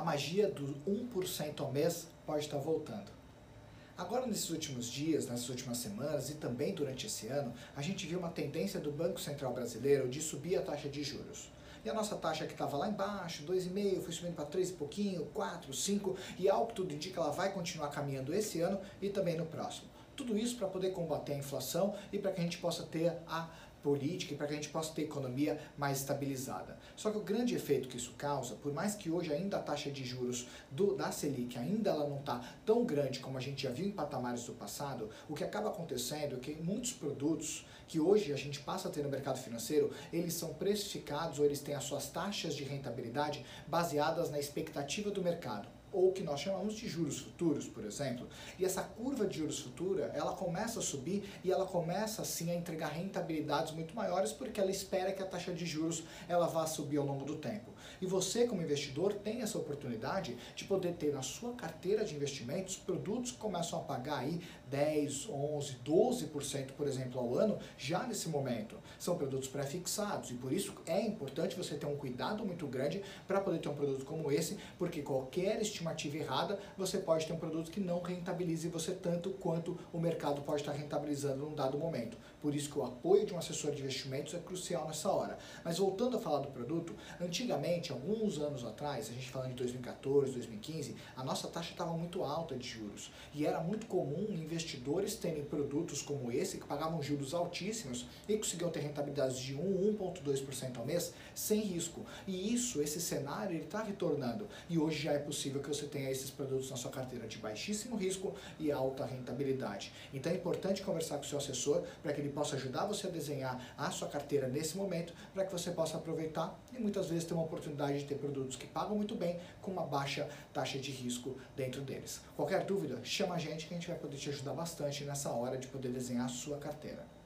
a magia do 1% ao mês pode estar voltando. Agora, nesses últimos dias, nessas últimas semanas e também durante esse ano, a gente viu uma tendência do Banco Central Brasileiro de subir a taxa de juros. E a nossa taxa que estava lá embaixo, 2,5, foi subindo para 3 e pouquinho, 4, 5, e ao que tudo indica ela vai continuar caminhando esse ano e também no próximo. Tudo isso para poder combater a inflação e para que a gente possa ter a política e para que a gente possa ter economia mais estabilizada. Só que o grande efeito que isso causa, por mais que hoje ainda a taxa de juros do, da Selic ainda ela não está tão grande como a gente já viu em patamares do passado, o que acaba acontecendo é que muitos produtos que hoje a gente passa a ter no mercado financeiro, eles são precificados ou eles têm as suas taxas de rentabilidade baseadas na expectativa do mercado ou que nós chamamos de juros futuros, por exemplo. E essa curva de juros futura, ela começa a subir e ela começa assim a entregar rentabilidades muito maiores porque ela espera que a taxa de juros ela vá subir ao longo do tempo. E você como investidor tem essa oportunidade de poder ter na sua carteira de investimentos produtos que começam a pagar aí 10, 11, 12%, por exemplo, ao ano já nesse momento. São produtos pré-fixados e por isso é importante você ter um cuidado muito grande para poder ter um produto como esse, porque qualquer estimativa errada, você pode ter um produto que não rentabilize você tanto quanto o mercado pode estar rentabilizando num dado momento. Por isso que o apoio de um assessor de investimentos é crucial nessa hora. Mas voltando a falar do produto, antigamente, alguns anos atrás, a gente falando de 2014, 2015, a nossa taxa estava muito alta de juros. E era muito comum investidores terem produtos como esse, que pagavam juros altíssimos e conseguiam ter rentabilidades de 1, 1,2% ao mês, sem risco. E isso, esse cenário, ele está retornando. E hoje já é possível que você tenha esses produtos na sua carteira de baixíssimo risco e alta rentabilidade. Então é importante conversar com o seu assessor para que ele possa ajudar você a desenhar a sua carteira nesse momento, para que você possa aproveitar e muitas vezes ter uma oportunidade de ter produtos que pagam muito bem com uma baixa taxa de risco dentro deles. Qualquer dúvida, chama a gente que a gente vai poder te ajudar bastante nessa hora de poder desenhar a sua carteira.